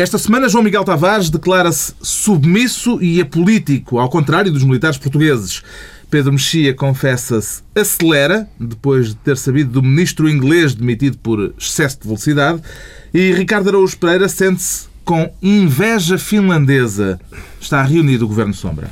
Esta semana, João Miguel Tavares declara-se submisso e apolítico, ao contrário dos militares portugueses. Pedro Mexia confessa-se acelera, depois de ter sabido do ministro inglês demitido por excesso de velocidade. E Ricardo Araújo Pereira sente-se com inveja finlandesa. Está reunido o Governo Sombra.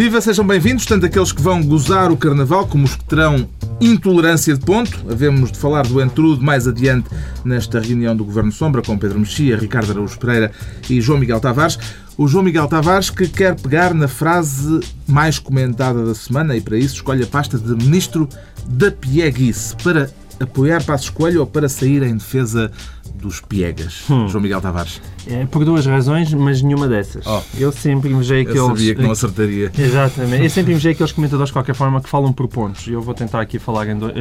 Viva, sejam bem-vindos, tanto aqueles que vão gozar o Carnaval como os que terão intolerância de ponto. Havemos de falar do entrudo mais adiante nesta reunião do Governo Sombra com Pedro Mexia, Ricardo Araújo Pereira e João Miguel Tavares. O João Miguel Tavares que quer pegar na frase mais comentada da semana e para isso escolhe a pasta de Ministro da Pieguice para apoiar Passos Coelho ou para sair em defesa dos piegas, hum. João Miguel Tavares? É, por duas razões, mas nenhuma dessas. Oh. Eu sempre invejei aqueles... Eu sabia que não acertaria. Exatamente. Eu sempre invejei aqueles comentadores, de qualquer forma, que falam por pontos. E eu vou tentar aqui falar em dois...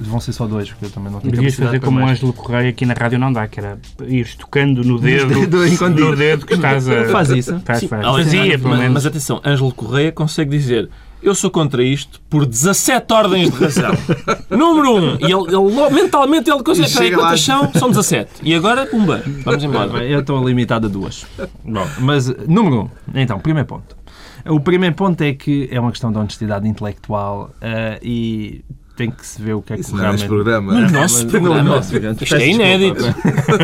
Vão ser só dois, porque eu também não tenho Devias fazer como o Ângelo Correia aqui na rádio não dá, que era ir tocando no dedo, no dedo que estás a... Faz isso. Faz, faz. Fazia, mas, mas atenção, Ângelo Correia consegue dizer eu sou contra isto por 17 ordens de razão. Número 1. Um, e ele, ele, mentalmente ele consegue. Peraí, quantas são? São 17. E agora, pumba. Vamos embora. Eu estou limitado a duas. Bom, mas, número 1. Um, então, primeiro ponto. O primeiro ponto é que é uma questão de honestidade intelectual uh, e tem que se ver o que é que Isso realmente... Não é programa. No nosso programa. Nosso programa. Isto é inédito.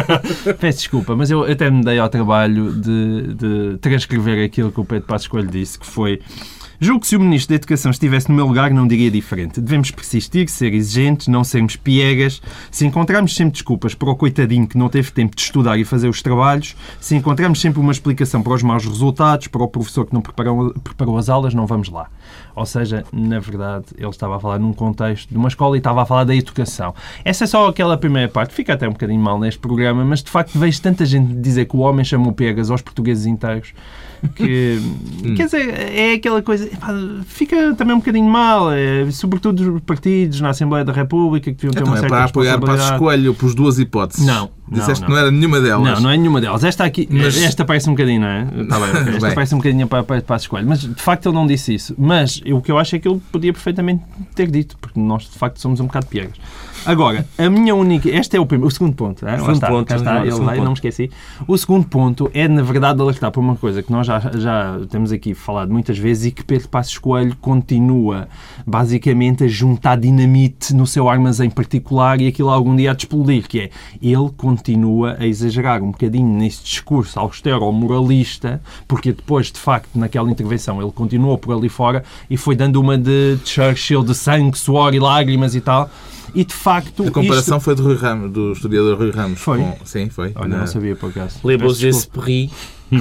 Peço desculpa, mas eu até me dei ao trabalho de, de transcrever aquilo que o Pedro Passos Coelho disse, que foi Julgo que se o Ministro da Educação estivesse no meu lugar não diria diferente. Devemos persistir, ser exigentes, não sermos piegas. Se encontrarmos sempre desculpas para o coitadinho que não teve tempo de estudar e fazer os trabalhos, se encontrarmos sempre uma explicação para os maus resultados, para o professor que não preparou, preparou as aulas, não vamos lá. Ou seja, na verdade, ele estava a falar num contexto de uma escola e estava a falar da educação. Essa é só aquela primeira parte. Fica até um bocadinho mal neste programa, mas de facto vejo tanta gente dizer que o homem chamou pegas aos portugueses inteiros que, hum. quer dizer, é aquela coisa, fica também um bocadinho mal, é, sobretudo os partidos na Assembleia da República que deviam ter então, uma é certa para apoiar para escolho, por duas hipóteses. Não. Disseste não, não. que não era nenhuma delas. Não, não é nenhuma delas. Esta aqui, Mas... esta parece um bocadinho, não é? Tá bem, esta bem. parece um bocadinho para, para, para a escolha. Mas de facto ele não disse isso. Mas o que eu acho é que ele podia perfeitamente ter dito, porque nós de facto somos um bocado piegas. Agora, a minha única. Este é o, primeiro, o segundo ponto. É? O segundo está, ponto, está, ele vai, não me esqueci. O segundo ponto é, na verdade, alertar para uma coisa que nós já, já temos aqui falado muitas vezes e que Pedro Passos Coelho continua, basicamente, a juntar dinamite no seu armazém particular e aquilo algum dia a explodir, que é ele continua a exagerar um bocadinho nesse discurso austero moralista, porque depois, de facto, naquela intervenção, ele continuou por ali fora e foi dando uma de Churchill de sangue, suor e lágrimas e tal. E de facto. A comparação isto... foi do, Rui Ramos, do historiador Rui Ramos. Foi? Com... Sim, foi. Olha, Na... não sabia por acaso. Levou-vos esse perri.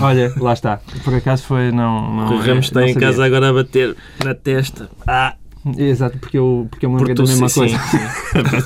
Olha, lá está. Por acaso foi. Não, não, Rui Ramos está em casa agora a bater na testa. Ah! Exato, porque eu, porque eu me lembrei da mesma sim, coisa. Sim.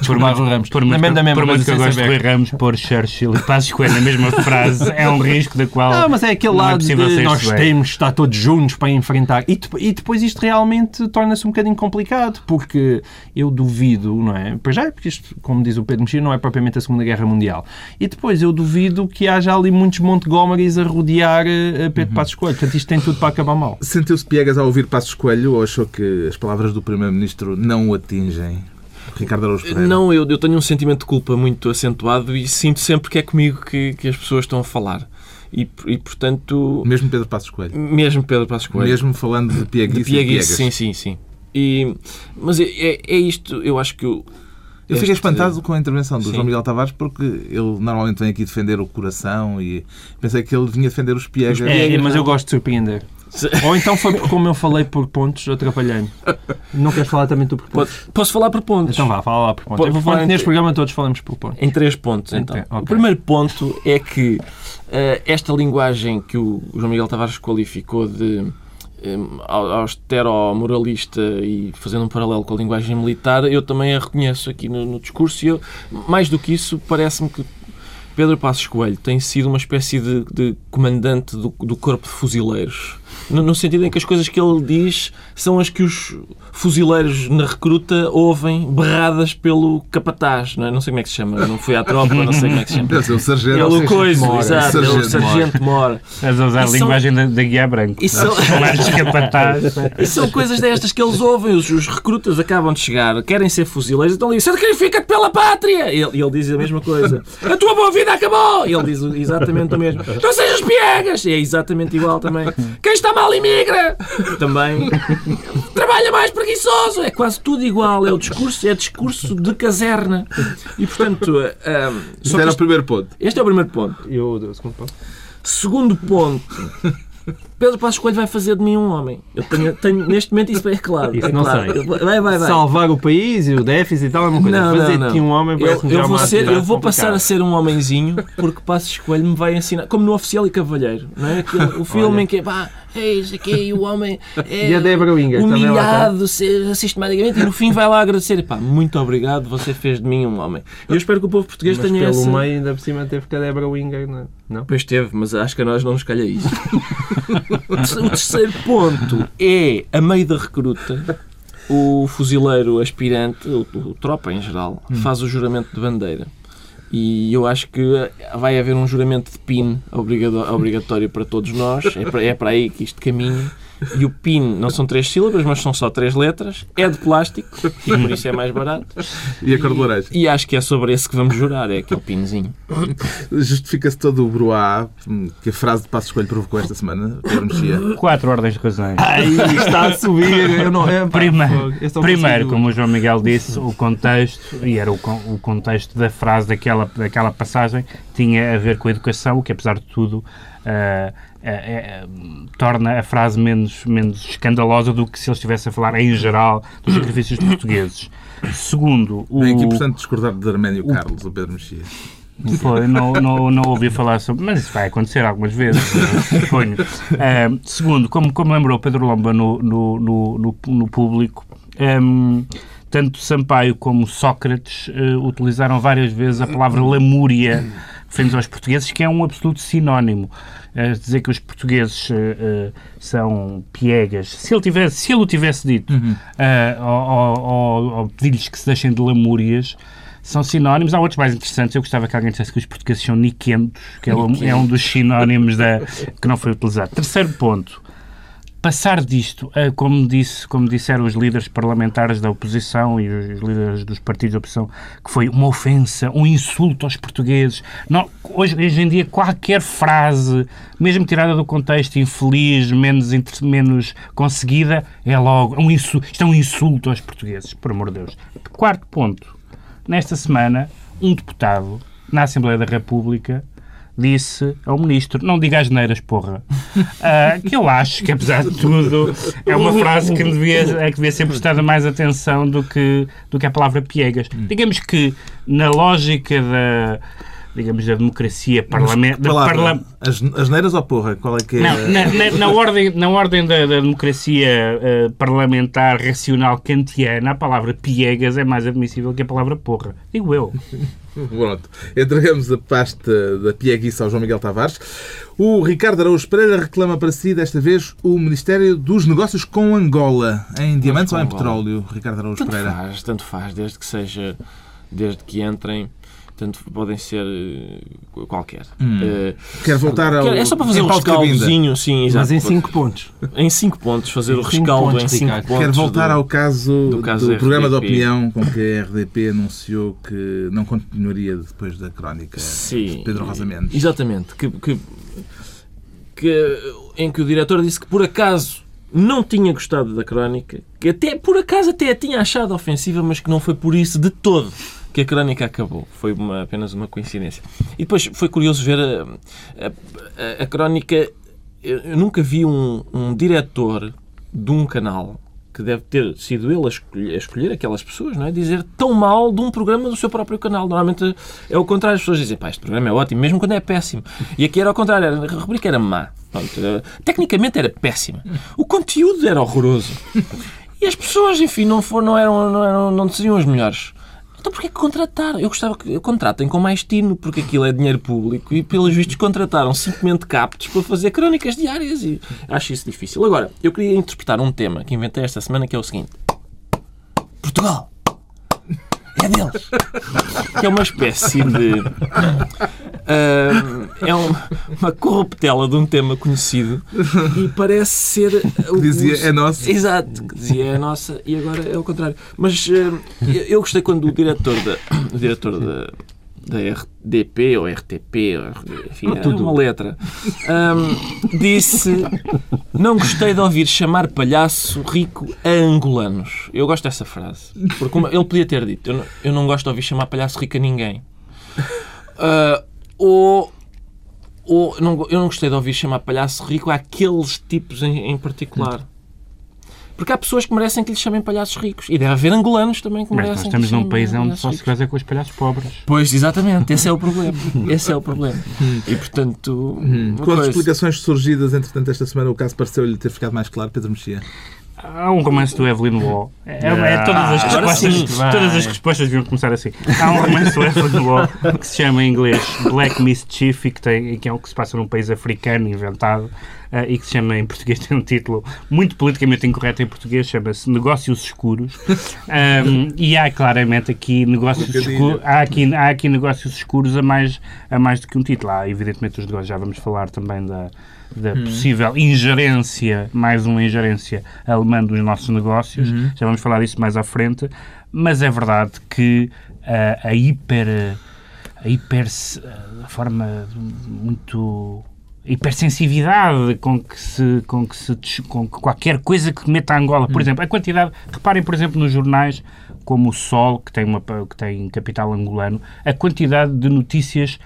por Ramos. Por muito, da mesma por muito que eu gosto de Rui Ramos, pôr Churchill e Passos Coelho na mesma frase é um risco da qual. Não, mas é aquele é lado é de nós bem. temos de estar todos juntos para enfrentar. E, e depois isto realmente torna-se um bocadinho complicado, porque eu duvido, não é? Pois já, porque isto, como diz o Pedro Mexia, não é propriamente a Segunda Guerra Mundial. E depois eu duvido que haja ali muitos Montgomerys a rodear uh, Pedro uhum. Passos Coelho. Portanto, isto tem tudo para acabar mal. Sentiu-se piegas ao ouvir Passos Coelho ou achou que as palavras do Primeiro-Ministro não o atingem? Ricardo Araújo Pereira. Não, eu, eu tenho um sentimento de culpa muito acentuado e sinto sempre que é comigo que, que as pessoas estão a falar. E, e, portanto... Mesmo Pedro Passos Coelho? Mesmo Pedro Passos Coelho. Mesmo falando de pieguice, de pieguice Sim, sim, sim. E, mas é, é, é isto, eu acho que... Eu, eu fiquei espantado com a intervenção do Sim. João Miguel Tavares porque ele normalmente vem aqui defender o coração e pensei que ele vinha defender os piegas. É, mas eu gosto de surpreender. Ou então foi porque, como eu falei por pontos, atrapalhei-me. Não queres falar também tu por pontos? Posso falar por pontos? Então vá, fala lá por pontos. eu vou falar neste programa todos falamos por pontos. Em três pontos, então. Okay. O primeiro ponto é que uh, esta linguagem que o João Miguel Tavares qualificou de um, austero-moralista e fazendo um paralelo com a linguagem militar, eu também a reconheço aqui no, no discurso e eu, mais do que isso, parece-me que Pedro Passos Coelho tem sido uma espécie de, de comandante do, do corpo de fuzileiros no, no, sentido em que as coisas que ele diz são as que os fuzileiros na recruta ouvem berradas pelo capataz, não é? Não sei como é que se chama, não fui à tropa, não sei como é que se chama. Deve ser o sargento. Ele o coisa, mora. exato, sargento, o sargento mora. Estás a usar a linguagem da, da guia branca. E são... capataz. e são coisas destas que eles ouvem, os, os, recrutas acabam de chegar, querem ser fuzileiros, então ali, sacrifica-te pela pátria! E ele, ele diz a mesma coisa. A tua boa vida acabou! E ele diz exatamente o mesmo. Não sejas piegas! E é exatamente igual também. Quem está mal imigra! Também. Trabalha mais preguiçoso! É quase tudo igual. É o discurso, é discurso de caserna. E, portanto... Um, este era este, o primeiro ponto. Este é o primeiro ponto. E o segundo ponto? Segundo ponto. Pedro Passos Coelho vai fazer de mim um homem. Eu tenho, tenho neste momento isso é claro. Isso é não claro. sei. Vai, vai, vai. Salvar o país e o déficit e tal é uma coisa. Não, fazer de ti um homem eu, eu vou, ser, eu vou passar a ser um homenzinho porque Passos Coelho me vai ensinar. Como no Oficial e Cavalheiro. Não é? Aquele, o filme Olha. em que pá, eis aqui o homem é e a Débora Winger, humilhado sistematicamente e no fim vai lá agradecer. Pá, muito obrigado, você fez de mim um homem. Eu espero que o povo português mas tenha pelo essa... meio ainda por cima teve que a Débora Winger, não é? Não? Pois teve, mas acho que a nós não nos calha isso. o terceiro ponto é, a meio da recruta, o fuzileiro aspirante, o, o tropa em geral, hum. faz o juramento de bandeira. E eu acho que vai haver um juramento de PIN obrigatório para todos nós. É para, é para aí que isto caminha. E o PIN não são três sílabas, mas são só três letras. É de plástico e por isso é mais barato. E a cor de laranja. E acho que é sobre esse que vamos jurar, é aquele pinzinho. Justifica-se todo o bruá que a frase de Passo Escolho provocou esta semana, Pedro Mexia. Quatro ordens de razões. Ai, está a subir. Eu não, é, primeiro, é primeiro como o João Miguel disse, o contexto, e era o, o contexto da frase daquela, daquela passagem, tinha a ver com a educação, o que apesar de tudo. Uh, é, é, torna a frase menos, menos escandalosa do que se ele estivesse a falar em geral dos sacrifícios portugueses. Segundo, o... Bem aqui, portanto, discordar de Arménio o... Carlos, o Pedro Mexia. Foi, não, não, não ouvi falar sobre. Mas isso vai acontecer algumas vezes, suponho. Uh, segundo, como, como lembrou Pedro Lomba no, no, no, no público, um, tanto Sampaio como Sócrates uh, utilizaram várias vezes a palavra lamúria frente aos portugueses, que é um absoluto sinónimo a dizer que os portugueses uh, uh, são piegas. Se ele, tivesse, se ele o tivesse dito, uhum. uh, ou, ou, ou pedir-lhes que se deixem de lamúrias, são sinónimos. Há outros mais interessantes. Eu gostava que alguém dissesse que os portugueses são niquentos, que é um, é um dos sinónimos da, que não foi utilizado. Terceiro ponto passar disto, como, disse, como disseram os líderes parlamentares da oposição e os líderes dos partidos da oposição, que foi uma ofensa, um insulto aos portugueses. Não, hoje, hoje em dia, qualquer frase, mesmo tirada do contexto, infeliz, menos, menos conseguida, é logo um insulto, isto é um insulto aos portugueses, por amor de Deus. Quarto ponto. Nesta semana, um deputado na Assembleia da República disse ao ministro: Não diga as neiras, porra. Uh, que eu acho que, apesar de tudo, é uma frase que devia, é que devia ser prestada mais atenção do que, do que a palavra piegas. Digamos que, na lógica da digamos, da democracia parlamentar. Parla as, as neiras ou porra? Qual é que é? Não, na, na, na ordem, na ordem da, da democracia uh, parlamentar racional kantiana, a palavra piegas é mais admissível que a palavra porra. Digo eu. Pronto. Entregamos a pasta da pieguice ao João Miguel Tavares. O Ricardo Araújo Pereira reclama para si, desta vez, o Ministério dos Negócios com Angola. Em diamantes ou em petróleo, Ricardo Araújo tanto Pereira? Faz, tanto faz, desde que seja, desde que entrem Portanto, podem ser uh, qualquer. Hum. Uh, Quer voltar ao. É só para fazer um rescaldozinho, sim, exato. Mas em 5 pontos. Em 5 pontos, fazer em o rescaldo em 5 pontos. Quer voltar do, ao caso do, caso do programa de opinião com que a RDP anunciou que não continuaria depois da crónica sim, de Pedro Rosa Mendes. Exatamente. Que, que, que, em que o diretor disse que por acaso não tinha gostado da crónica, que até por acaso até a tinha achado ofensiva, mas que não foi por isso de todo que a crónica acabou. Foi uma, apenas uma coincidência. E depois foi curioso ver a, a, a crónica. Eu nunca vi um, um diretor de um canal que deve ter sido ele a escolher, a escolher, aquelas pessoas, não é? Dizer tão mal de um programa do seu próprio canal. Normalmente é o contrário, as pessoas dizem, pá, este programa é ótimo, mesmo quando é péssimo. E aqui era ao contrário, a rubrica era má. Pronto, tecnicamente era péssima. O conteúdo era horroroso. E as pessoas, enfim, não, foram, não, eram, não, eram, não seriam as melhores. Então porquê que contrataram? Eu gostava que contratem com mais tino, porque aquilo é dinheiro público e, pelos vistos, contrataram cinco captos para fazer crónicas diárias e acho isso difícil. Agora, eu queria interpretar um tema que inventei esta semana que é o seguinte. Portugal é deles. Que é uma espécie de. Uh, é um, uma corruptela de um tema conhecido e parece ser. Que dizia é nossa. Exato, que dizia é nossa e agora é o contrário. Mas uh, eu gostei quando o diretor da. O diretor da da RDP ou RTP, enfim, é uma letra, um, disse: Não gostei de ouvir chamar palhaço rico a angolanos. Eu gosto dessa frase. Porque ele podia ter dito: Eu não, eu não gosto de ouvir chamar palhaço rico a ninguém. Uh, ou ou não, eu não gostei de ouvir chamar palhaço rico àqueles tipos em, em particular. Porque há pessoas que merecem que lhes chamem palhaços ricos. E deve haver angolanos também que merecem. Mas nós estamos num país onde só se casa com os palhaços pobres. Pois, exatamente. Esse é o problema. Esse é o problema. E, portanto... Hum. Com as explicações surgidas, entretanto, esta semana, o caso pareceu-lhe ter ficado mais claro, Pedro Mexia. Há um romance do Evelyn Waugh. É, é, é todas, as respostas, sim, todas as respostas deviam começar assim. Há um romance do Evelyn Waugh que se chama em inglês Black Mischief e que, tem, que é o que se passa num país africano inventado uh, e que se chama em português, tem um título muito politicamente incorreto em português, chama-se Negócios Escuros. Um, e há claramente aqui negócios escuros, há aqui, há aqui negócios escuros a mais, a mais do que um título. Há evidentemente os negócios, já vamos falar também da da uhum. possível ingerência, mais uma ingerência alemã dos nossos negócios. Uhum. Já vamos falar disso mais à frente. Mas é verdade que uh, a hiper. A hiper. a forma muito hipersensividade com que se com que se com que qualquer coisa que meta a Angola, por uhum. exemplo, a quantidade, reparem por exemplo nos jornais como o Sol, que tem uma que tem capital angolano, a quantidade de notícias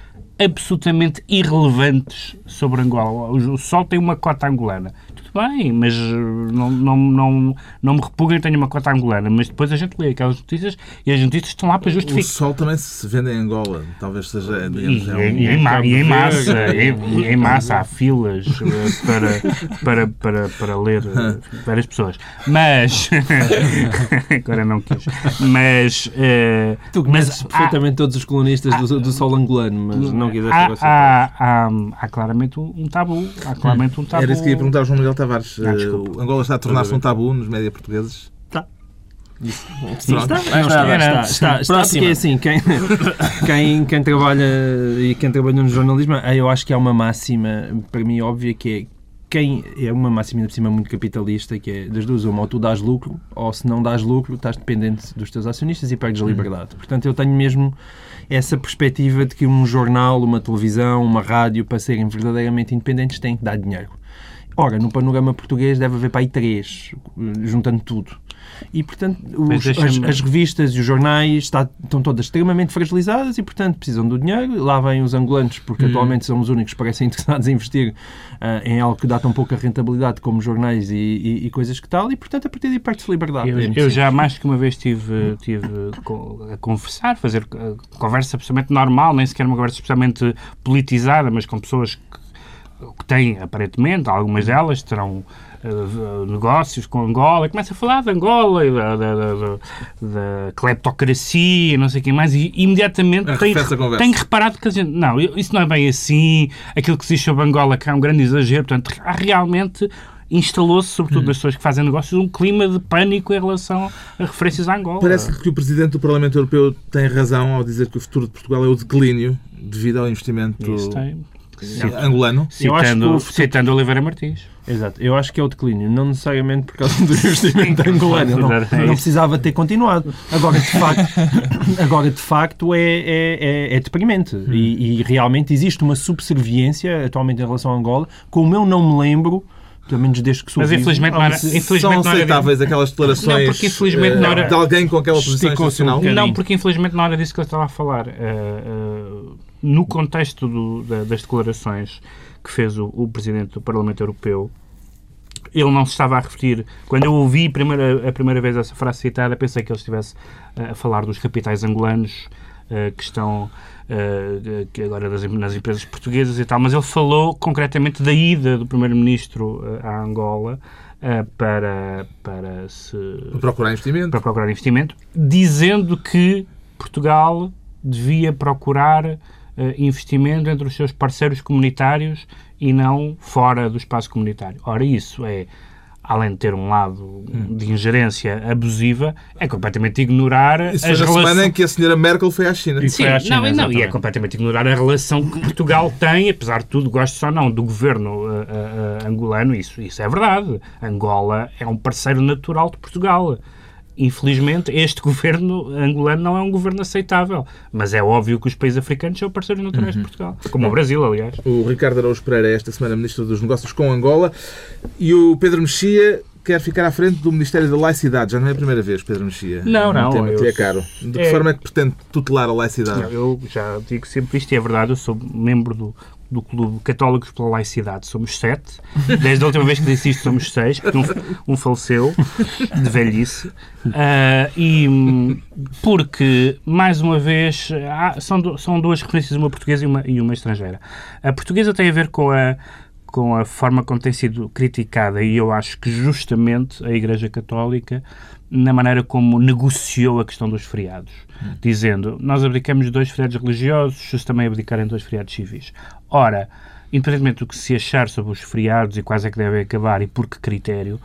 absolutamente irrelevantes sobre Angola. O Sol tem uma cota angolana bem, mas eh, não, não, não, não me repugnem tenho uma cota angolana, mas depois a gente lê aquelas notícias e as notícias estão lá para justificar. O sol também se vende em Angola, talvez seja. Digamos, e, é um... e, em, ma e em massa, e, em massa há filas eh, para, para, para, para ler eh, várias pessoas. Mas. agora não quis. Mas. Uh, tu conheces perfeitamente há, todos os colonistas do, do sol angolano, mas não quiseste há, há, há, há, claramente um tabu. Há claramente um tabu. Era isso que ia perguntar ao João Miguel Tavares. Ah, uh, Angola está a tornar-se um tabu nos média portugueses? Está. Sim, está, está, está, está, está, está, porque é assim, quem, quem, quem trabalha e quem trabalha no jornalismo, eu acho que há uma máxima, para mim, óbvia, que é quem é uma máxima de cima muito capitalista, que é das duas, uma, ou tu dás lucro, ou se não dás lucro, estás dependente dos teus acionistas e perdes a liberdade. Portanto, eu tenho mesmo essa perspectiva de que um jornal, uma televisão, uma rádio, para serem verdadeiramente independentes, têm que dar dinheiro. Ora, no panorama português deve haver para aí três, juntando tudo. E, portanto, os, as, as, revistas e os jornais está, estão todas extremamente fragilizadas e, portanto, precisam do dinheiro. Lá vêm os angolanos, porque hum. atualmente são os únicos que parecem interessados em investir uh, em algo que dá tão pouca rentabilidade como jornais e, e, e coisas que tal. E, portanto, a partir daí perde-se liberdade. Eu, é eu já mais que uma vez tive, tive a conversar, fazer conversa absolutamente normal, nem sequer uma conversa especialmente politizada, mas com pessoas que que têm, aparentemente, algumas delas terão uh, negócios com Angola, começa a falar de Angola e da, da, da, da cleptocracia, não sei o que mais, e imediatamente tem, tem reparado que a gente, não, isso não é bem assim, aquilo que se diz sobre Angola que é um grande exagero, portanto, há realmente instalou-se, sobretudo hum. das pessoas que fazem negócios, um clima de pânico em relação a referências à Angola. Parece que o Presidente do Parlamento Europeu tem razão ao dizer que o futuro de Portugal é o declínio devido ao investimento Tem angolano. Citando, citando Oliveira Martins. Exato. Eu acho que é o declínio, não necessariamente por causa do investimento angolano. Não, não precisava ter continuado. Agora, de facto, agora, de facto é, é, é, é deprimente. Hum. E, e, realmente existe uma subserviência atualmente em relação a Angola, como eu não me lembro pelo menos desde que sou Mas infelizmente não era, infelizmente são aceitáveis não era, aquelas declarações não, porque infelizmente não era, de alguém com aquela posição institucional? Um não, porque infelizmente não era disso que eu estava a falar. Uh, uh, no contexto do, da, das declarações que fez o, o, Presidente do Parlamento Europeu, ele não se estava a referir. Quando eu ouvi a primeira, a primeira vez essa frase citada, pensei que ele estivesse uh, a falar dos capitais angolanos uh, que estão uh, que agora das, nas empresas portuguesas e tal, mas ele falou concretamente da ida do Primeiro-Ministro à Angola. para, para se procurar investimento. Para procurar investimento, dizendo que Portugal devia procurar uh, investimento entre os seus parceiros comunitários e não fora do espaço comunitário. Ora, isso é além de ter um lado hum. de ingerência abusiva, é completamente ignorar Isso as relações... semana em que a senhora Merkel foi à China. Sim, à China, não, não, e é completamente ignorar a relação que Portugal tem, apesar de tudo, gosto ou não, do governo uh, uh, angolano, isso, isso é verdade. Angola é um parceiro natural de Portugal infelizmente, este governo angolano não é um governo aceitável. Mas é óbvio que os países africanos são parceiros naturais uhum. de Portugal. Como o Brasil, aliás. O Ricardo Araújo Pereira é esta semana Ministro dos Negócios com Angola e o Pedro Mexia quer ficar à frente do Ministério da Laicidade. Já não é a primeira vez, Pedro Mexia. Não, não. Um tema que é caro. De que é... forma é que pretende tutelar a laicidade? Eu já digo sempre isto e é verdade. Eu sou membro do, do Clube Católicos pela Laicidade. Somos sete. Desde a última vez que disse isto, somos seis, porque um, um faleceu de velhice. Uh, e porque, mais uma vez, há, são, são duas referências, uma portuguesa e uma, e uma estrangeira. A portuguesa tem a ver com a com a forma como tem sido criticada, e eu acho que justamente a Igreja Católica, na maneira como negociou a questão dos feriados, hum. dizendo nós abdicamos dois feriados religiosos, se também abdicarem dois feriados civis. Ora, independentemente do que se achar sobre os feriados e quais é que devem acabar e por que critério,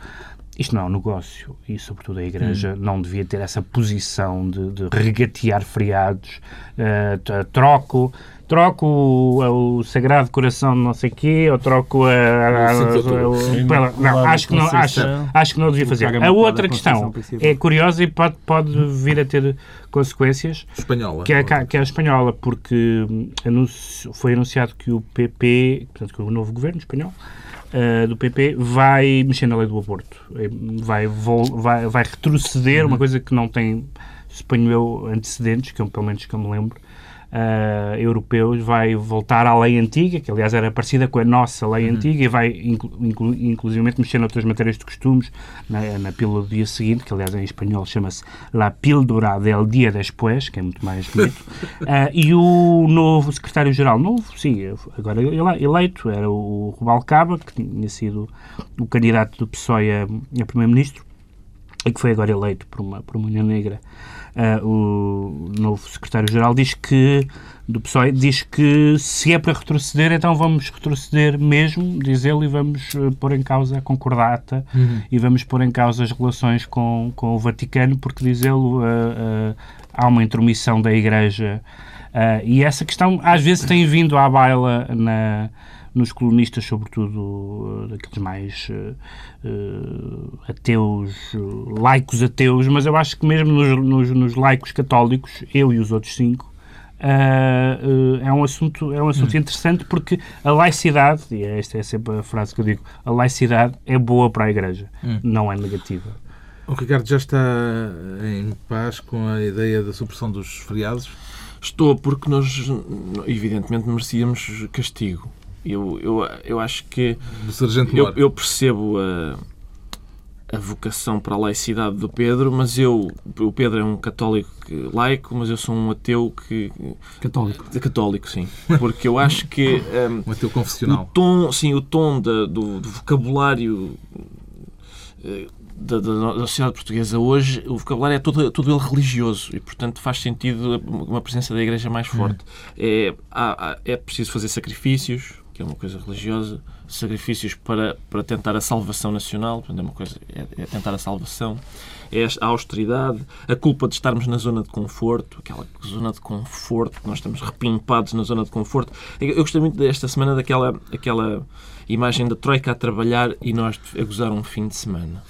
isto não é um negócio e, sobretudo, a Igreja hum. não devia ter essa posição de, de regatear feriados. Uh, troco troco o, o Sagrado Coração de não sei quê, ou troco a. a, a, a não, acho que não, acho, acho que não devia fazer. A outra questão é curiosa e pode, pode vir a ter consequências. Espanhola. Que é, que é a espanhola, porque anuncio, foi anunciado que o PP, portanto, que o novo governo espanhol, Uh, do PP vai mexer na lei do aborto. Vai, vai, vai retroceder, uhum. uma coisa que não tem, suponho eu, antecedentes, que eu, pelo menos que eu me lembro, uh, europeus vai voltar à lei antiga, que aliás era parecida com a nossa lei uhum. antiga, e vai inclu, inclu, inclusivamente mexer noutras matérias de costumes, na, na pílula do dia seguinte, que aliás em espanhol chama-se La Píldora del Dia Después, que é muito mais bonito, uh, e o novo secretário-geral, novo, sim, agora eleito, era o Rubalcaba, que tinha sido o candidato do PSOE a, a primeiro-ministro, e que foi agora eleito por uma, por uma União Negra Uh, o novo secretário-geral diz que do PSOE diz que se é para retroceder, então vamos retroceder mesmo, diz ele, e vamos uh, pôr em causa a concordata uhum. e vamos pôr em causa as relações com, com o Vaticano, porque diz ele uh, há uma intromissão da Igreja e essa questão às vezes tem vindo à baila na nos colonistas, sobretudo eh, daqueles mais uh, ateus, laicos ateus, mas eu acho que mesmo nos, nos, nos laicos católicos, eu e os outros cinco, Uh, uh, é um assunto, é um assunto hum. interessante porque a laicidade, e esta é sempre a frase que eu digo, a laicidade é boa para a Igreja, hum. não é negativa. O Ricardo já está em paz com a ideia da supressão dos feriados? Estou, porque nós, evidentemente, merecíamos castigo. Eu, eu, eu acho que. Do Sargento eu, eu percebo a, a vocação para a laicidade do Pedro, mas eu. O Pedro é um católico laico, mas eu sou um ateu que. Católico. Católico, sim. Porque eu acho que. Um, um ateu confessional. O tom, sim, o tom da, do, do vocabulário eh, da, da, da, sociedade portuguesa hoje, o vocabulário é todo, todo ele religioso e, portanto, faz sentido uma presença da Igreja mais forte. Hum. É, há, é preciso fazer sacrifícios, que é uma coisa religiosa, sacrifícios para, para tentar a salvação nacional, é uma coisa, é, é tentar a salvação, é a austeridade, a culpa de estarmos na zona de conforto, aquela zona de conforto, nós estamos repimpados na zona de conforto. Eu gostei muito desta semana daquela aquela imagem da Troika a trabalhar e nós a gozar um fim de semana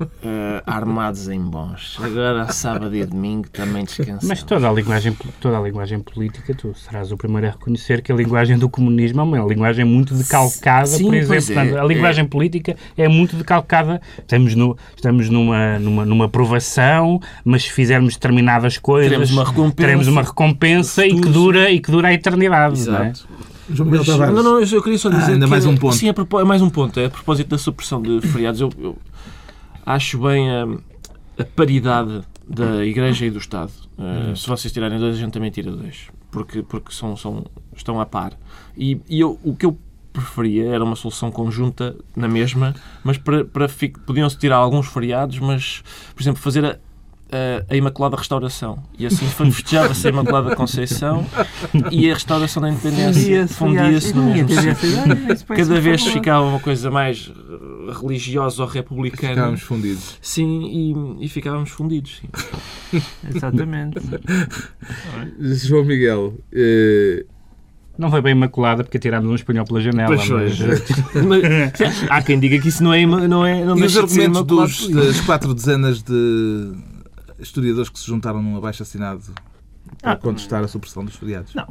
uh, armados em bons. Agora, sábado e domingo, também descansamos. Mas toda a, linguagem, toda a linguagem política, tu serás o primeiro a reconhecer que a linguagem do comunismo é uma linguagem muito decalcada, Sim, por exemplo. É, Portanto, a linguagem é. política é muito decalcada. Estamos, no, estamos numa, numa, numa aprovação, mas se fizermos determinadas coisas, teremos uma recompensa, teremos uma recompensa e, que dura, e que dura a eternidade. Exato. Não é? Mas, não, não, eu queria só dizer ah, ainda que, mais um ponto. Sim, é, mais um ponto. É a propósito da supressão de feriados. Eu, eu, acho bem a, a paridade da Igreja e do Estado. Uh, se vocês tirarem dois, a gente também tira dois. Porque, porque são, são, estão a par. E, e eu, o que eu preferia era uma solução conjunta na mesma, mas para, para podiam-se tirar alguns feriados, mas, por exemplo, fazer a, a Imaculada Restauração. E assim festejava-se a Imaculada Conceição e a Restauração da Independência fundia-se no mesmo sítio. Cada vez ficava uma coisa mais eh, religiosa ou republicana. Ficávamos fundidos. Sim, e, e ficávamos fundidos. Sim. Exatamente. João Miguel, eh, Não foi bem imaculada porque tirámos um espanhol pela janela, Pois foi. mas Mas, há quem diga que isso não é, não é não e os argumentos dos, das quatro dezenas de historiadores que se juntaram num abaixo-assinado para Ah. contestar a supressão dos feriados? Não,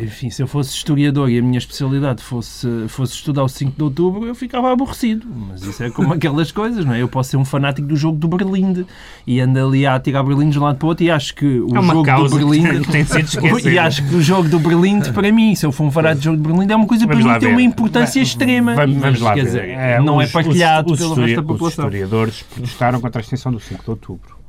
enfim, se eu fosse historiador e a minha especialidade fosse, fosse estudar o 5 de outubro, eu ficava aborrecido. Mas isso é como aquelas coisas, não é? Eu posso ser um fanático do jogo do Berlinde e ando ali a tirar Berlim de um lado para o outro e acho que o é jogo do Berlinde. tem sido. E acho que o jogo do Berlinde, para mim, se eu for um fanático do jogo do Berlinde, é uma coisa para Vamos mim lá tem uma importância Va- extrema. Vamos, vamos Mas, lá quer ver. dizer, É, não é os- partilhado os, os pelo resto da população. Os historiadores protestaram contra a extensão do 5 de outubro.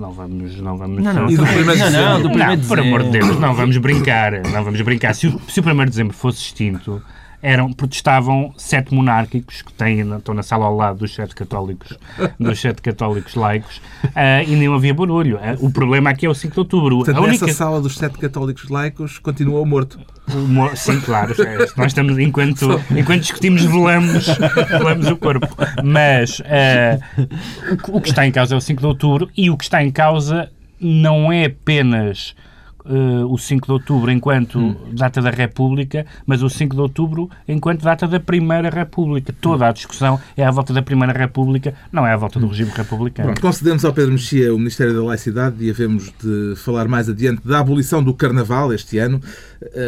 Não vamos... Não, vamos Não, não, do primeiro de não, não, do primeiro Não, por amor de. Deus, não vamos brincar. Não vamos brincar. Se o, se o 1 de dezembro fosse extinto, eram, protestavam sete monárquicos que têm, estão na sala ao lado dos sete católicos, dos sete católicos laicos, ah, e nem havia barulho. Ah, o problema aqui é o 5 de outubro. Portanto, a única... nessa sala dos sete católicos laicos continua morto. Sim, claro. é, Nós estamos, enquanto, enquanto discutimos, velamos, velamos o corpo. Mas que- o que está em causa é o 5 de outubro e o que está em causa não é apenas eh, o 5 de outubro enquanto data da República, mas o 5 de outubro enquanto data da Primeira República. Toda a discussão é à volta da Primeira República, não é à volta do regime republicano. Pronto, concedemos ao Pedro Mexia o Ministério da Laicidade e havemos de falar mais adiante da abolição do Carnaval este ano.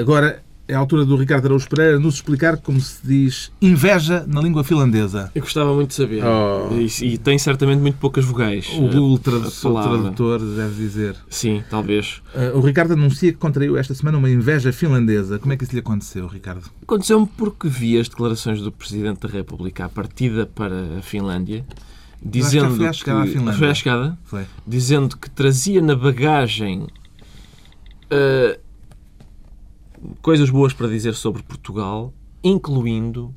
Agora é a altura do Ricardo Araújo Pereira nos explicar como se diz inveja na língua finlandesa. Eu gostava muito de saber. Oh. E, e tem certamente muito poucas vogais. O Google a tradutor, deve dizer. Sim, talvez. Uh, o Ricardo anuncia que contraiu esta semana uma inveja finlandesa. Como é que isso lhe aconteceu, Ricardo? Aconteceu-me porque vi as declarações do Presidente da República à partida para a Finlândia, dizendo foi à chegada à que- Finlândia. Foi à chegada? Foi. Dizendo que trazia na bagagem ah, coisas boas para dizer sobre Portugal, incluindo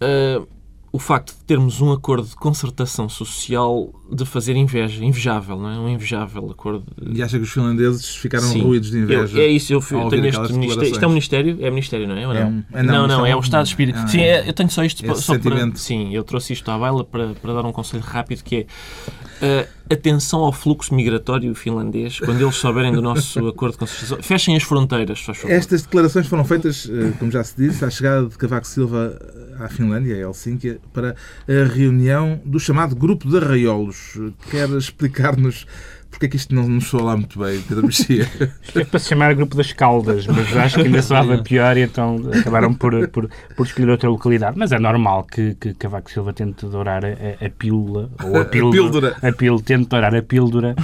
ah, o facto termos um acordo de concertação social de fazer inveja, invejável, não é? Um invejável acordo. de- E acha que os finlandeses ficaram Sim. ruídos de inveja? Eu- é isso, eu, fui- eu tenho este ministério. Isto é um ministério? É ministério, não é? É não? um- é, não, não, isto não, é é um- um Estado de Espírito. Ah, Sim, é. é- eu tenho só isto só para. Sim, eu trouxe isto à baila para, para dar um conselho rápido que é uh, atenção ao fluxo migratório finlandês quando eles souberem do nosso acordo de concertação. Fechem as fronteiras, faz favor. Estas declarações foram feitas, eh, como já se disse, à chegada de Cavaco Silva à Finlândia, a Helsínquia, para a reunião do chamado Grupo de Arraiolos. Quer explicar-nos porque é que isto não nos soa lá muito bem, Pedro Mexia? Isto é para se chamar Grupo das Caldas, mas acho que ainda soava pior e então acabaram por, por, por escolher outra localidade. Mas é normal que, que Cavaco Silva tente dourar a, a- a pílula, ou a pílula, píldora. a pílula, tente dourar a píldora,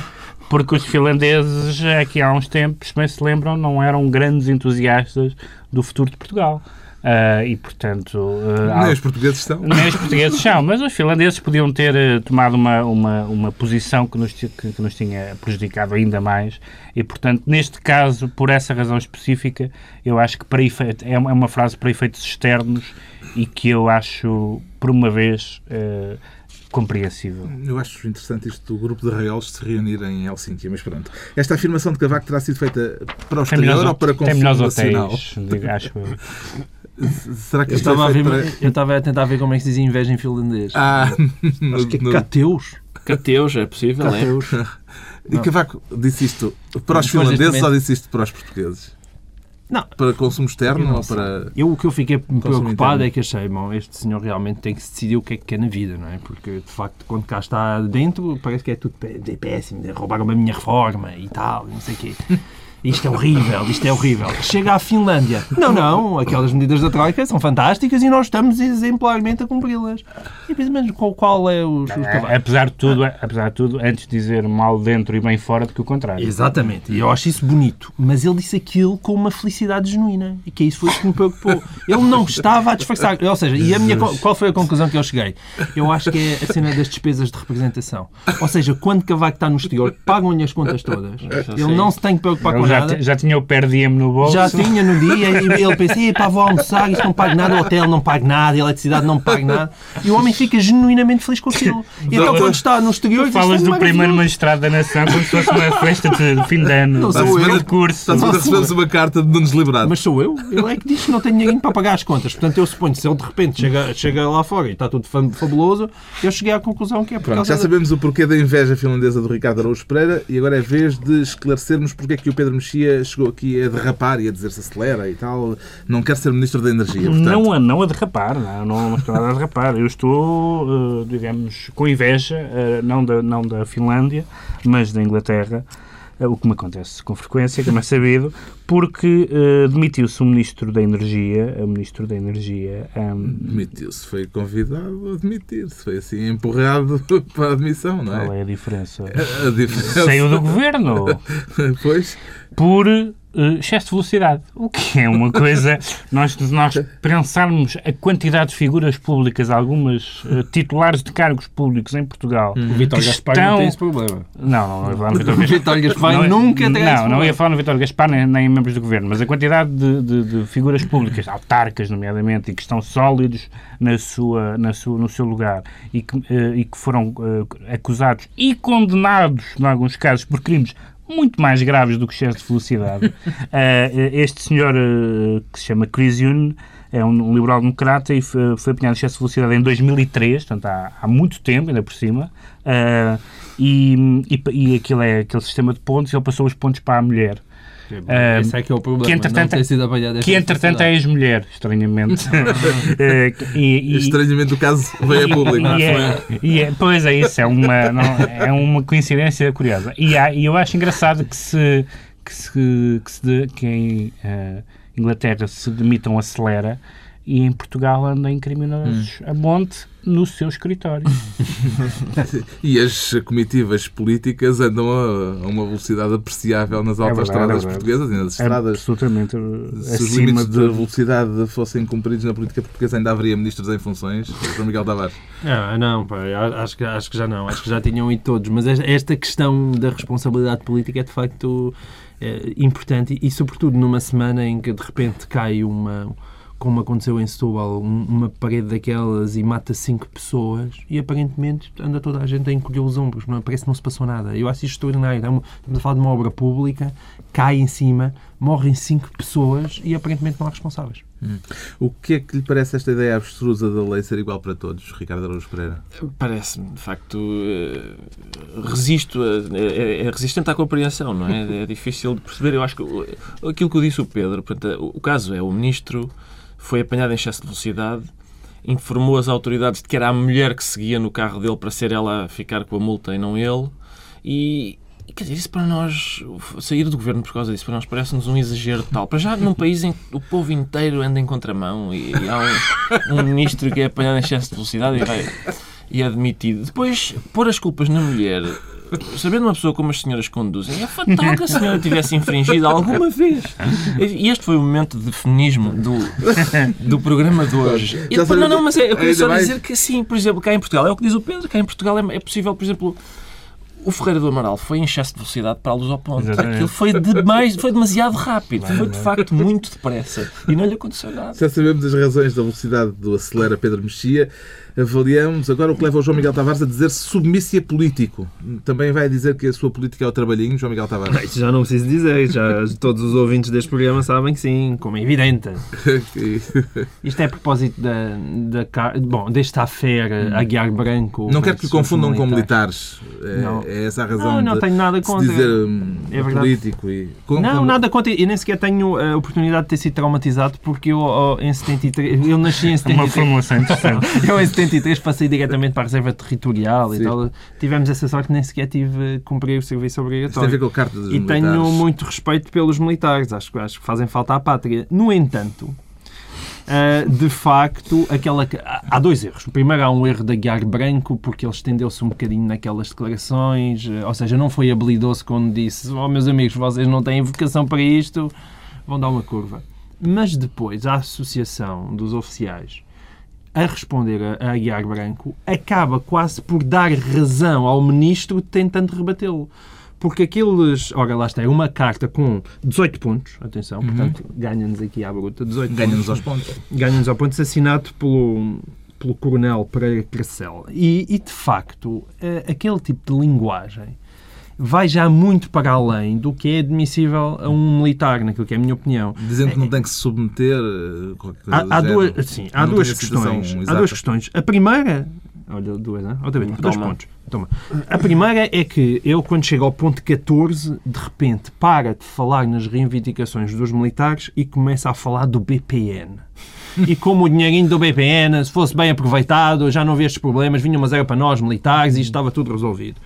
porque os finlandeses, aqui há uns tempos, bem se lembram, não eram grandes entusiastas do futuro de Portugal. Ah, e, portanto... ah, Nem os portugueses estão. nem os portugueses são, mas os finlandeses podiam ter eh, tomado uma, uma, uma posição que nos, que, que nos tinha prejudicado ainda mais e, portanto, neste caso, por essa razão específica, eu acho que para efeito, é uma é frase para efeitos externos e que eu acho, por uma vez, eh, compreensível. Eu acho interessante isto do grupo de arraiolos se reunir em Helsínquia, mas pronto. Esta afirmação de Cavaco terá sido feita para o Tem exterior ou para consumo nacional? hotéis, digo, acho eu. Será que Eu estava, a é ver, para... eu estava a tentar ver como é que se diz inveja em finlandês. Ah, no- Acho que é no- cateus. Cateus, é possível, é? Cateus. E Cavaco disse isto para os finlandeses ou disse isto para os portugueses? Não. Para consumo externo ou para... Eu, o que eu fiquei preocupado interno. é que achei, bom, este senhor realmente tem que se decidir o que é que quer na vida, não é? Porque, de facto, quando cá está dentro, parece que é tudo péssimo, roubaram a minha reforma e tal, não sei o quê. Isto é horrível, isto é horrível. Chega à Finlândia. Não, não, aquelas medidas da Troika são fantásticas e nós estamos exemplarmente a cumpri-las. E mas qual, qual é os, os É, apesar, de tudo, apesar de tudo, antes de dizer mal dentro e bem fora do que o contrário. Exatamente, e eu acho isso bonito. Mas ele disse aquilo com uma felicidade genuína. E que isso foi o que me preocupou. Ele não estava a disfarçar. Ou seja, e a minha, qual foi a conclusão que eu cheguei? Eu acho que é a cena das despesas de representação. Ou seja, quando Cavaco está no exterior, pagam-lhe as contas todas. Ele não se tem que preocupar É com Já, já tinha o per diem no bolso. Já tinha no dia e ele pensa, pá, vou almoçar, isto não paga nada, o hotel não paga nada, a eletricidade não paga nada. E o homem fica genuinamente feliz com aquilo. E então quando está no exterior, diz, Falas "Isto é do primeiro maravilhoso." magistrado da nação como se fosse uma festa de fim de ano. Não de sou eu. curso. Está a recebemos uma carta de Nunes Liberado. Mas sou eu. Ele é que diz que não tem dinheiro para pagar as contas. Portanto, eu suponho que se ele de repente chega, chega lá fora e está tudo fabuloso, eu cheguei à conclusão que é por Pronto, causa já da- sabemos o porquê da inveja finlandesa do Ricardo Araújo Pereira e agora é vez de esclarecermos porque é que o Pedro Mexia chegou aqui a derrapar e a dizer-se acelera e tal. Não quer ser Ministro da Energia, portanto. Não a, não a derrapar, não, não, não estou nada a derrapar. Eu estou, eh, digamos, com inveja, eh, não, da, não da Finlândia, mas da Inglaterra, o que me acontece com frequência, como é sabido, porque eh, demitiu-se o Ministro da Energia, o Ministro da Energia, ehm, Demitiu-se, foi convidado a demitir-se, foi assim empurrado para a admissão, não qual é? é a diferença? A diferença. Saiu do governo Pois, por eh, excesso de velocidade. O que é uma coisa. Nós, nós pensarmos a quantidade de figuras públicas, algumas eh, titulares de cargos públicos em Portugal. O Vitor que Gaspar não estão- tem esse problema. Não, não, não ia falar no Vítor O Gaspar. Vitor Gaspar Não, nunca terá esse Não, não problema. ia falar no Vitor Gaspar nem, nem em membros do governo, mas a quantidade de, de- de figuras públicas, autarcas, nomeadamente, e que estão sólidos na sua, na sua, no seu lugar e que, eh, e que foram acusados e condenados, em alguns casos, por crimes muito mais graves do que excesso de velocidade. Eh, este senhor eh, que se chama Chris Youn é um, um liberal-democrata e foi, foi apanhado de excesso de velocidade em 2003, portanto há, há muito tempo, ainda por cima, eh, e, e, e aquilo é aquele sistema de pontos, ele passou os pontos para a mulher. Ah, Esse é que é o problema. que, entretanto- não ter sido apanhado Que entretanto é ex-mulher, estranhamente. E, e- estranhamente o caso veio a público. e é, e é- pois é isso, é uma, não, é uma coincidência curiosa. E, há- e eu acho engraçado que se que, se, que, se de- que em eh, Inglaterra se demitam acelera e em Portugal andem criminosos a monte no seu escritório. E as comitivas políticas andam a, a uma velocidade apreciável nas verdade, autoestradas é portuguesas e nas estradas. Absolutamente Se os acima limites de de... velocidade fossem cumpridos na política portuguesa, ainda haveria ministros em funções. João Miguel Tavares. Ah, não, pá, eu acho que, acho que já não, acho que já tinham ido todos, mas esta- questão da responsabilidade política é de facto eh, importante e, sobretudo numa semana em que de repente cai uma, como aconteceu em Setúbal, um- uma parede daquelas e mata cinco pessoas e aparentemente anda toda a gente a encolher os ombros, não, é? parece que não se passou nada. Eu acho isto extraordinário. É Estamos a falar de uma obra pública, cai em cima, morrem cinco pessoas e aparentemente não há responsáveis. O que é que lhe parece esta ideia abstrusa da lei ser igual para todos, Ricardo Araújo Pereira? Parece-me, de facto, eh, resisto, a- é, é resistente à compreensão, não é? É difícil de perceber. Eu acho que aquilo que eu disse o Pedro, portanto, o caso é o ministro foi apanhado em excesso de velocidade, informou as autoridades de que era a mulher que seguia no carro dele para ser ela a ficar com a multa e não ele, e. Quer dizer, isso para nós, sair do governo por causa disso, para nós parece-nos um exagero total. Para já, num país em que o povo inteiro anda em contramão e, e há um, um ministro que é apanhado em excesso de velocidade e vai e é demitido. Depois, pôr as culpas na mulher, sabendo uma pessoa como as senhoras conduzem, é fatal que a senhora tivesse infringido alguma vez. E este foi o momento de feminismo do, do programa de hoje. E, depois- não, não, mas é, eu queria só dizer que sim, por exemplo, cá em Portugal, é o que diz o Pedro, cá em Portugal é, é possível, por exemplo, o Ferreira do Amaral foi em excesso de velocidade para a luz ao ponto. Exatamente. Aquilo foi, demais, foi demasiado rápido, foi de facto muito depressa e não lhe aconteceu nada. Já sabemos as razões da velocidade do acelera Pedro Mexia. Avaliamos agora o que leva o João Miguel Tavares a dizer-se submícia político. Também vai dizer que a sua política é o trabalhinho, João Miguel Tavares. Isso já não preciso dizer, já todos os ouvintes deste programa sabem que sim, como é evidente. Isto é a propósito da, da bom, deste affair Aguiar Branco. Não quero que confundam com militares. É, Não. é essa a razão Não, não de tenho nada contra. dizer hum, É verdade. político. E, com- Não, com- nada contra. Eu nem sequer tenho a oportunidade de ter sido traumatizado porque eu oh, em 73, eu nasci em Uma 73. formulação interessante. Eu em 73 passei diretamente para a reserva territorial e Sim. tal. Tivemos essa sorte que nem sequer tive cumprir o serviço Isto tem a obrigatório. ver com a carta dos E militares. tenho muito respeito pelos militares, acho, que- acho que fazem falta à pátria. No entanto, ah, de facto, aquela, que- há dois erros. O primeiro, há um erro da Guiar Branco, porque ele estendeu-se um bocadinho naquelas declarações, ah, ou seja, não foi habilidoso quando disse: Oh, meus amigos, vocês não têm vocação para isto, vão dar uma curva. Mas depois, a Associação dos Oficiais a responder a, a Aguiar Branco acaba quase por dar razão ao ministro tentando rebatê-lo. porque aqueles. Ora, lá está, é uma carta com 18 pontos, atenção, portanto, ganha-nos aqui à bruta 18 Ganha-nos pontos. aos pontos. Ganha-nos ao ponto assinado pelo, pelo Coronel Pereira Cracel. E, e, de facto, eh, aquele tipo de linguagem vai já muito para além do que é admissível a um militar, naquilo que é a minha opinião. Dizendo que não tem que se submeter. eh, qualquer coisa Há, há duas, sim, há Não duas questões. Há duas questões. A primeira. Olha, duas, né? Outra vez, dois Toma. pontos. Toma. A primeira é que eu, quando chego ao ponto 14, de repente para de falar nas reivindicações dos militares e começa a falar do BPN. E como o dinheirinho do BPN, se fosse bem aproveitado, já não havia estes problemas, vinha uma zero para nós, militares, e isto estava tudo resolvido.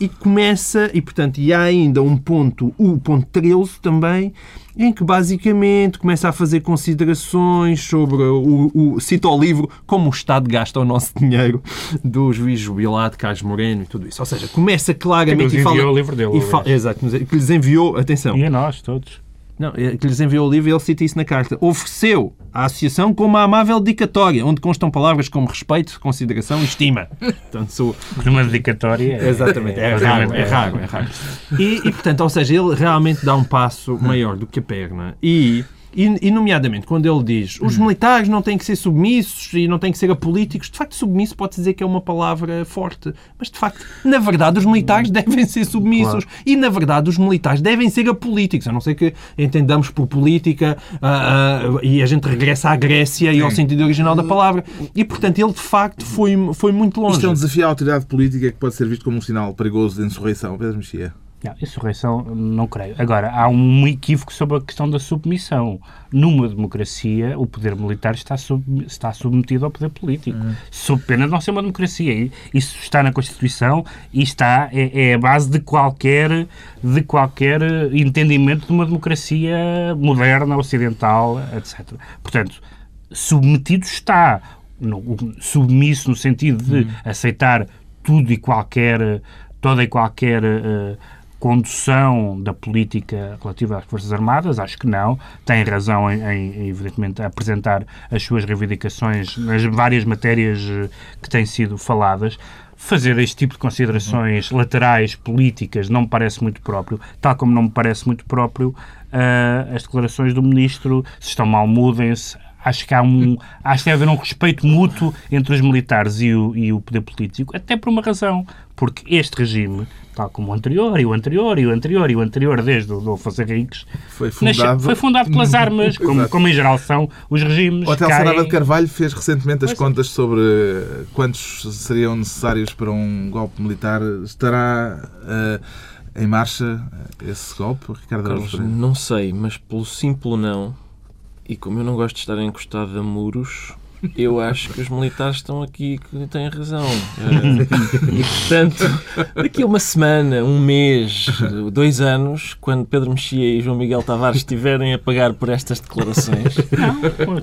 E começa, e portanto, e há ainda um ponto, o ponto 13 também, em que basicamente começa a fazer considerações sobre o, o cita o livro Como o Estado Gasta o Nosso Dinheiro, do juiz jubilado Carlos Moreno e tudo isso. Ou seja, começa claramente Que e nos fala. enviou o livro dele, e fa- aliás. Exato, que lhes enviou, atenção, E a nós, todos. Não, é que lhes enviou o livro e ele cita isso na carta. Ofereceu à associação como uma amável dedicatória, onde constam palavras como respeito, consideração e estima. Portanto, sou, Numa dedicatória. Exatamente, é raro, é raro, é raro. E, e, portanto, ou seja, ele realmente dá um passo maior do que a perna. E, e, e, nomeadamente, quando ele diz os militares não têm que ser submissos e não têm que ser apolíticos, de facto, submisso pode dizer que é uma palavra forte, mas de facto, na verdade, os militares devem ser submissos e, na verdade, os militares devem ser apolíticos, a não ser que entendamos por política ah, ah, e a gente regressa à Grécia e ao sentido original da palavra. E, portanto, ele de facto foi, foi muito longe. Isto é um desafio à autoridade política que pode ser visto como um sinal perigoso de insurreição. Pedro Mexia. Não, insurreição, não creio. Agora, há um equívoco sobre a questão da submissão. Numa democracia, o poder militar está, sub, está submetido ao poder político. Sob pena de não ser uma democracia. Isso está na Constituição e está, é, é a base de qualquer, de qualquer entendimento de uma democracia moderna, ocidental, etc. Portanto, submetido está. No, submisso no sentido de aceitar tudo e qualquer, toda e qualquer eh, condução da política relativa às Forças Armadas, acho que não. Tem razão em, em, evidentemente, apresentar as suas reivindicações nas várias matérias eh, que têm sido faladas. Fazer este tipo de considerações laterais, políticas, não me parece muito próprio, tal como não me parece muito próprio ah, as declarações do Ministro, se estão mal, mudem-se, acho que há um acho que deve haver um respeito mútuo entre os militares e o, e o poder político, até por uma razão, porque este regime, tal como o anterior, e o anterior, e o anterior, e o anterior, desde o Adolfo Henriques, Foi fundado. foi fundado pelas armas, como, como em geral são os regimes. O Hotel caem- Sarava de Carvalho fez recentemente as Pois é. contas sobre eh, quantos seriam necessários para um golpe militar. Estará eh, em marcha eh, esse golpe, Ricardo Carlos, não sei, mas pelo simples não, e como eu não gosto de estar encostado a muros, eu acho que os militares estão aqui que têm razão. Eh, e, portanto, daqui a uma semana, um mês, dois anos, quando Pedro Mexia e João Miguel Tavares estiverem a pagar por estas declarações...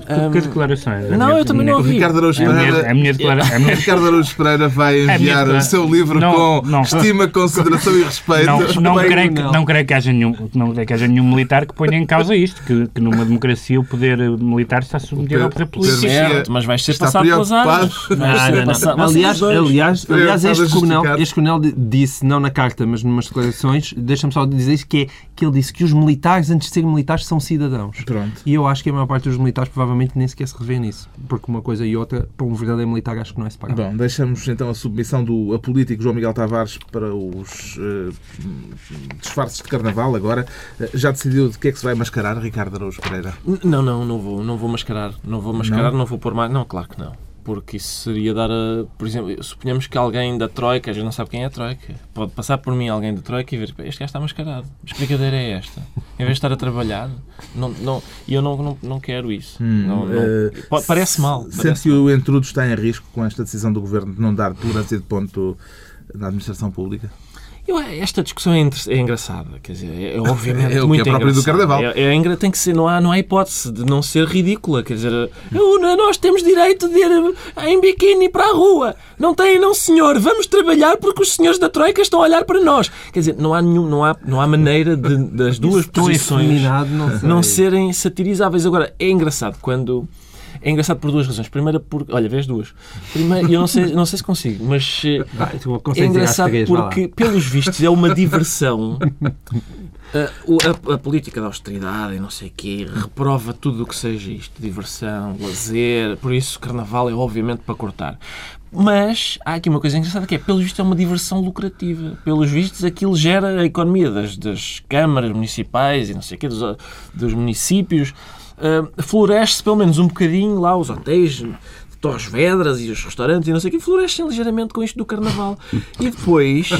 Não, que declarações? Não, eu também não ouvi. Ricardo Araújo Pereira. A minha a Ricardo Araújo Pereira vai enviar o seu livro Não, com não. estima, consideração e respeito. Não, não, Bem, creio que, não. não creio que haja nenhum, não creio que haja nenhum militar que ponha em causa isto, que, que numa democracia o poder militar está submetido ao poder político. Certo, mas vais ser Está passado pelas armas. Não, não, não. Aliás, aliás, aliás este, coronel, este coronel di- disse, não na carta, mas numas declarações, deixa-me só dizer isso, que, é, que ele disse que os militares, antes de serem militares, são cidadãos. Pronto. E eu acho que a maior parte dos militares provavelmente nem sequer se revê nisso. Porque uma coisa e outra, para um verdadeiro militar, acho que não é separado. Bom, deixamos então a submissão do apolítico João Miguel Tavares para os eh, disfarces de carnaval agora. Eh, já decidiu de que é que se vai mascarar, Ricardo Araújo Pereira? Não, não, não vou, não vou mascarar. Não vou mascarar, não, vou pôr mais. Não, claro que não. Porque isso seria dar a. Por exemplo, suponhamos que alguém da Troika, a gente não sabe quem é a Troika, pode passar por mim alguém da Troika e ver, "Pá, este gajo está mascarado. Que brincadeira é esta? Em vez de estar a trabalhar, não, não, e eu não, não, não quero isso. Não- não- eh, pa- parece mal. Sente parece que o entrudo está em risco com esta decisão do Governo de não dar tolerância de ponto na administração pública? Eu, esta discussão é, é engraçada, quer dizer, é, é obviamente É que muito é próprio do. Carnaval. É, é tem que ser, não há, não há hipótese de não ser ridícula, quer dizer, eu, nós temos direito de ir em biquíni para a rua. Não tem, não senhor, vamos trabalhar porque os senhores da Troika estão a olhar para nós. Quer dizer, não há, nenhum, não há, não há maneira de, das duas Tão posições não não serem satirizáveis. Agora, é engraçado quando. É engraçado por duas razões. Primeira, porque. Olha, vês duas. Primeiro, eu não sei, não sei se consigo, mas. eh, Vai, tu É engraçado três, porque, pelos vistos, é uma diversão. A, o- a- a política da austeridade e não sei o quê reprova tudo o que seja isto. Diversão, lazer. Por isso, carnaval é obviamente para cortar. Mas há aqui uma coisa engraçada que é, pelos vistos, é uma diversão lucrativa. Pelos vistos, aquilo gera a economia das, das câmaras municipais e não sei o quê, dos, dos municípios. Ah, floresce pelo menos um bocadinho lá os hotéis, Torres Vedras e os restaurantes e não sei o quê, florescem ligeiramente com isto do carnaval. E depois,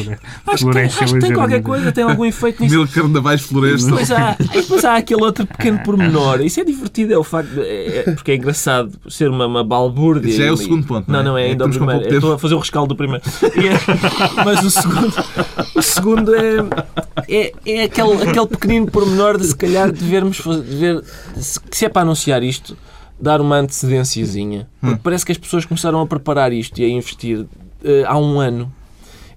acho que, tem, acho que tem qualquer coisa, tem algum efeito nisso. Mil carnavais florescem. Depois há, e depois há aquele outro pequeno pormenor. Isso é divertido, é o facto de, é- é- porque é engraçado ser uma, uma balbúrdia. Isso já é o e- segundo ponto, não Não, é? não, é É que ainda o primeiro. Estou a fazer o rescaldo do primeiro. É- mas o segundo, o segundo é, é, é aquele, aquele pequenino pormenor de se calhar devermos fazer, dever, se, se é para anunciar isto, dar uma antecedênciazinha. Hum. Porque parece que as pessoas começaram a preparar isto e a investir eh, há um ano.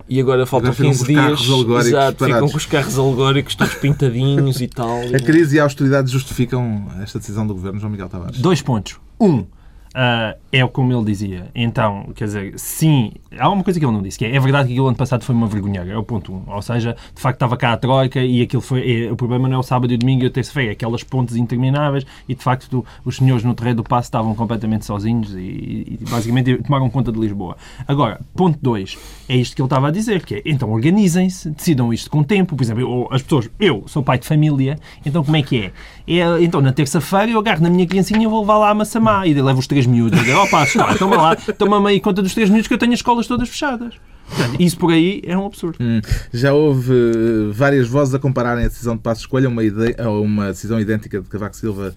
E agora faltam Agora ficam 15 com os dias. Exato, ficam com os carros alegóricos todos pintadinhos e tal. A crise e a austeridade justificam esta decisão do governo, João Miguel Tavares. Dois pontos. Um, ah, é como ele dizia. Então, quer dizer, sim, há uma coisa que ele não disse, que é, é verdade que aquilo ano passado foi uma vergonheira, é o ponto um. Ou seja, de facto estava cá a troika e aquilo foi. é, o problema não é o sábado e o domingo e a terça-feira, é aquelas pontes intermináveis e de facto os senhores no terreiro do passo estavam completamente sozinhos e, e, basicamente tomaram conta de Lisboa. Agora, ponto dois, é isto que ele estava a dizer, que é então organizem-se, decidam isto com tempo. Por exemplo, eu- as pessoas, eu sou pai de família, então como é que é? É, então na terça-feira eu agarro na minha criancinha e vou levar lá a Massamá e levo os três miúdos. E digo, opa, está, toma lá, toma-me aí conta dos três miúdos que eu tenho as escolas todas fechadas. Portanto, isso por aí é um absurdo. Hum, Já houve eh, várias vozes a compararem a decisão de Passo Escolha a uma, a uma decisão idêntica de Cavaco Silva,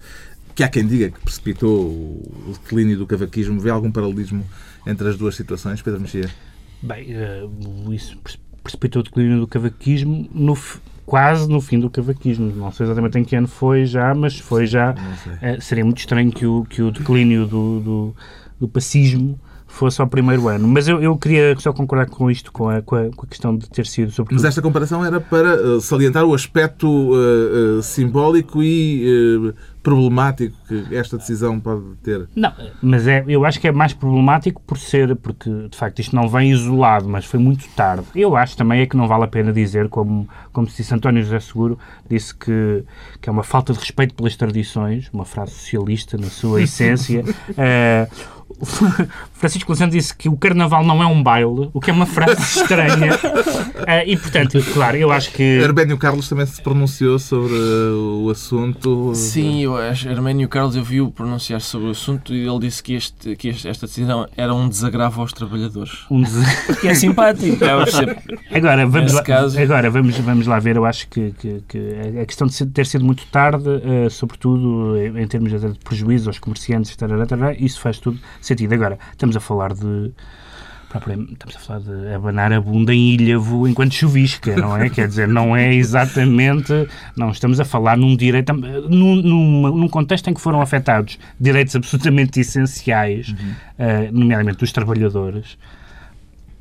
que há quem diga que precipitou o declínio do cavaquismo. Vê algum paralelismo entre as duas situações, Pedro Mexia? Bem, eh, isso pre- precipitou o declínio do cavaquismo no, quase no fim do cavaquismo. Não sei exatamente em que ano foi já, mas foi já. Eh, seria muito estranho que o, que o declínio do, do, do pacismo fosse ao primeiro ano. Mas eu, eu queria só concordar com isto, com a, com a, com a questão de ter sido, sobretudo, Mas esta comparação era para eh, salientar o aspecto eh, eh, simbólico e problemático que esta decisão pode ter. Não, mas é, eu acho que é mais problemático por ser, porque de facto isto não vem isolado, mas foi muito tarde. Eu acho também é que não vale a pena dizer, como, como se disse António José Seguro, disse que, que é uma falta de respeito pelas tradições, uma frase socialista na sua essência. O Francisco Louçã disse que o carnaval não é um baile, o que é uma frase estranha. Eh, e portanto, claro, eu acho que. Herbénio Carlos também se pronunciou sobre eh, o assunto. Sim, eu acho. Arménio Carlos eu vi-o pronunciar sobre o assunto e ele disse que, este, que este- esta decisão era um desagravo aos trabalhadores. Um des- Que é simpático. é Agora, vamos, lá, caso- agora vamos, vamos lá ver. Eu acho que, que- que a questão de ter sido muito tarde, eh, sobretudo em, em termos de prejuízo aos comerciantes, tarará, tarará, isso faz tudo sentido. Agora, estamos a falar de. Estamos a falar de abanar a bunda em ilhavo enquanto chuvisca, não é? Quer dizer, não é exatamente. Não, estamos a falar num direito. Num, num, contexto em que foram afetados direitos absolutamente essenciais, eh, nomeadamente dos trabalhadores.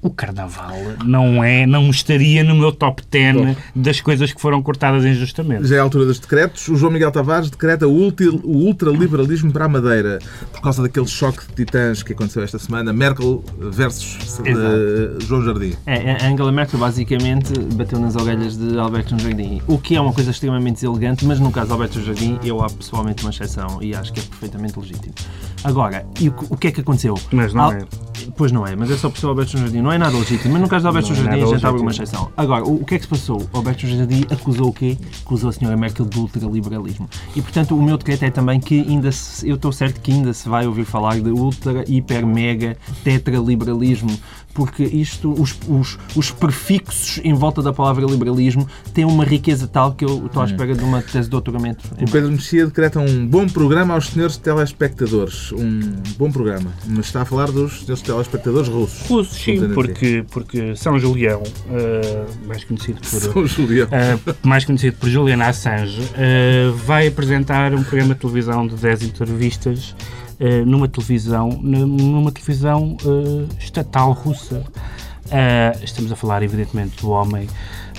O carnaval não é, não estaria no meu top 10 Bom. das coisas que foram cortadas injustamente. Já é a altura dos decretos. O João Miguel Tavares decreta o ulti- o ultraliberalismo para a Madeira por causa daquele choque de titãs que aconteceu esta semana. Merkel versus eh, João Jardim. É, a Angela Merkel basicamente bateu nas orelhas de Alberto Jardim, o que é uma coisa extremamente deselegante, mas no caso de Alberto Jardim eu há pessoalmente uma exceção e acho que é perfeitamente legítimo. Agora, e o, que- o que é que aconteceu? Mas não Al- é. Pois não é, mas é só por ser o Alberto Jardim, não é nada legítimo, mas no caso do Alberto Não é Jardim a gente abre uma exceção. Agora, o, o que é que se passou? O Alberto Jardim acusou o quê? Acusou a senhora Merkel de ultraliberalismo. E portanto o meu decreto é também que ainda se, eu estou certo que ainda se vai ouvir falar de ultra, hiper, mega, tetraliberalismo, porque isto, os, os, os prefixos em volta da palavra liberalismo têm uma riqueza tal que eu estou à espera de uma tese de doutoramento. O Pedro Mexia decreta um bom programa aos senhores telespectadores. Um bom programa. Mas está a falar dos senhores telespectadores russos. Russos, sim, entender. porque, porque São Julião, eh, mais conhecido por. São Julião. eh, mais conhecido por Julian Assange, eh, vai apresentar um programa de televisão de 10 entrevistas numa televisão, numa televisão estatal russa. Estamos a falar, evidentemente, do homem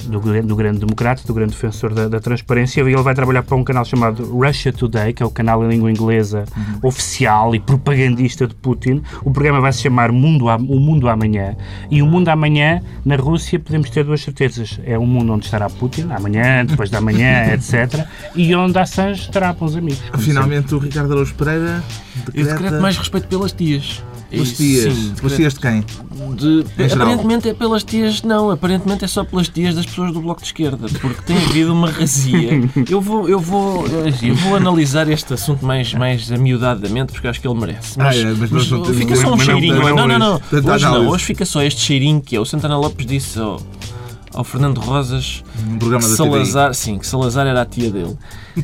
do, do grande democrata, do grande defensor da, da, transparência, e ele vai trabalhar para um canal chamado Russia Today, que é o canal em língua inglesa uhum. oficial e propagandista de Putin. O programa vai se chamar Mundo, O Mundo Amanhã, e o Mundo Amanhã, na Rússia, podemos ter duas certezas. É um mundo onde estará Putin, amanhã, depois da manhã, etc., e onde Assange estará com os amigos. Finalmente, o Ricardo Araújo Pereira decreta... Eu decreto mais respeito pelas tias. Pelas tias? Sim, pelas tias de quem? De, aparentemente é pelas tias, não, aparentemente é só pelas tias das pessoas do Bloco de Esquerda, porque tem havido uma razia. Eu vou, eu vou, eu vou analisar este assunto mais, mais amiudadamente, porque acho que ele merece. Mas, ah, é, mas, mas não, fica só um cheirinho. Não, não, não, não. Hoje não, hoje fica só este cheirinho que é o Santana Lopes disse ao, ao Fernando Rosas um que Salazar, sim, que Salazar era a tia dele.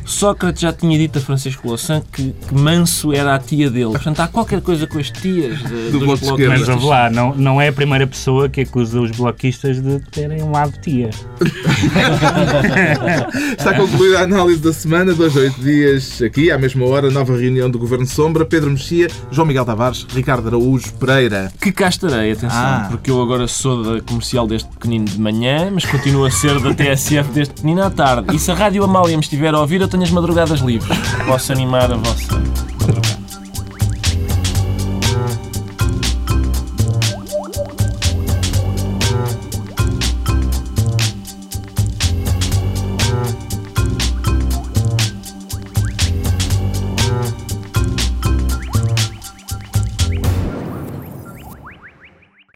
Sócrates já tinha dito a Francisco Louçã que, que, Manso era a tia dele. Portanto, há qualquer coisa com as tias de, Do dos bloquistas. Mas lá, não, não é a primeira pessoa que acusa os bloquistas de terem um lado tia. Está concluída a análise da semana, dois, oito dias aqui, à mesma hora, nova reunião do Governo Sombra, Pedro Mexia, João Miguel Tavares, Ricardo Araújo Pereira. Que cá estarei, atenção, ah. porque eu agora sou da comercial deste pequenino de manhã, mas continuo a ser da TSF deste pequenino à tarde. E se a Rádio Amália me estiver a ouvir, eu tenho as madrugadas livres. Posso animar a vossa